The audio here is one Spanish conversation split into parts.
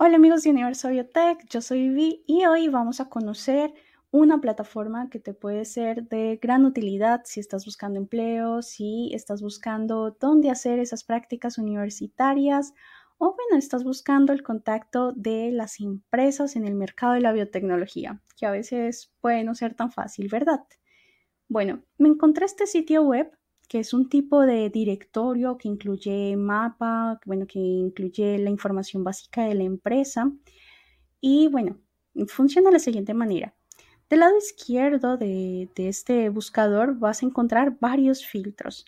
Hola amigos de Universo Biotech, yo soy Vivi y hoy vamos a conocer una plataforma que te puede ser de gran utilidad si estás buscando empleo, si estás buscando dónde hacer esas prácticas universitarias o bueno, estás buscando el contacto de las empresas en el mercado de la biotecnología, que a veces puede no ser tan fácil, ¿verdad? Bueno, me encontré este sitio web que es un tipo de directorio que incluye mapa, bueno, que incluye la información básica de la empresa. Y bueno, funciona de la siguiente manera. Del lado izquierdo de, este buscador vas a encontrar varios filtros.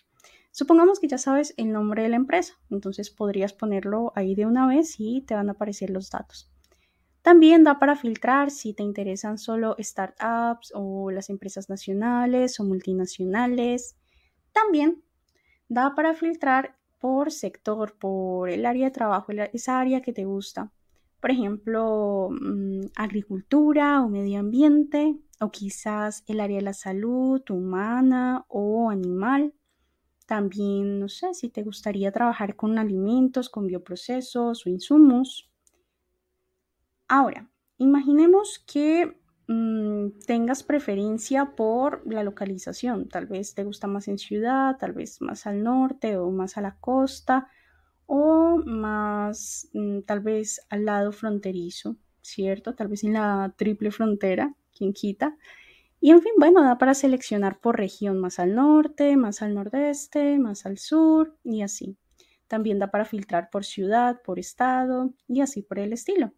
Supongamos que ya sabes el nombre de la empresa, entonces podrías ponerlo ahí de una vez y te van a aparecer los datos. También da para filtrar si te interesan solo startups o las empresas nacionales o multinacionales. También da para filtrar por sector, por el área de trabajo, esa área que te gusta. Por ejemplo, mm, agricultura o medio ambiente, o quizás el área de la salud humana o animal. También, no sé, si te gustaría trabajar con alimentos, con bioprocesos o insumos. Ahora, imaginemos que Mm, tengas preferencia por la localización. Tal vez te gusta más en ciudad, tal vez más al norte o más a la costa o más mm, tal vez al lado fronterizo, ¿cierto? Tal vez en la triple frontera, quien quita. Y en fin, bueno, da para seleccionar por región, más al norte, más al nordeste, más al sur y así. También da para filtrar por ciudad, por estado y así por el estilo.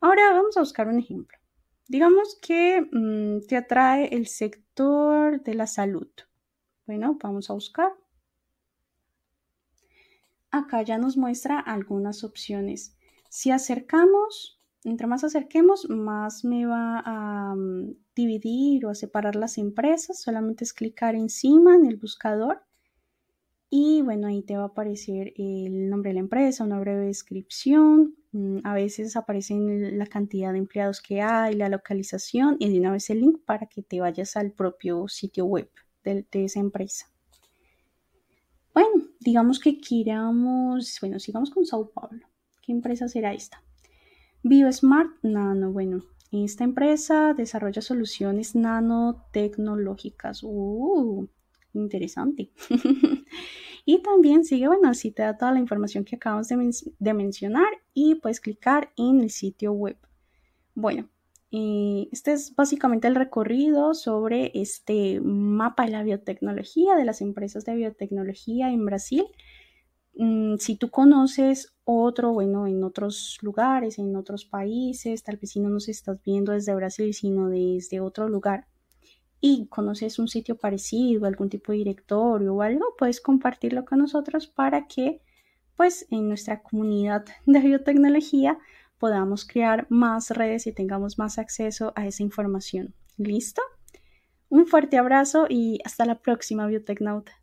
Ahora vamos a buscar un ejemplo. Digamos que mm, te atrae el sector de la salud. Bueno, vamos a buscar. Acá ya nos muestra algunas opciones. Si acercamos, entre más acerquemos, más me va a mm, dividir o a separar las empresas. Solamente es clicar encima en el buscador y bueno, ahí te va a aparecer el nombre de la empresa, una breve descripción, Mm, a veces aparecen la cantidad de empleados que hay, la localización y de una vez el link para que te vayas al propio sitio web de, esa empresa. Bueno, digamos que queramos, bueno, sigamos con Sao Paulo. ¿Qué empresa será esta? BioSmart Nano, bueno, esta empresa desarrolla soluciones nanotecnológicas. Uh, interesante. y también sigue, bueno, así te da toda la información que acabamos de, mencionar y puedes clicar en el sitio web. Bueno, eh, este es básicamente el recorrido sobre este mapa de la biotecnología, de las empresas de biotecnología en Brasil. Mm, si tú conoces otro, bueno, en otros lugares, en otros países, tal vez si no nos estás viendo desde Brasil, sino desde otro lugar, y conoces un sitio parecido, algún tipo de directorio o algo, puedes compartirlo con nosotros para que pues en nuestra comunidad de biotecnología podamos crear más redes y tengamos más acceso a esa información. ¿Listo? Un fuerte abrazo y hasta la próxima Biotecnauta.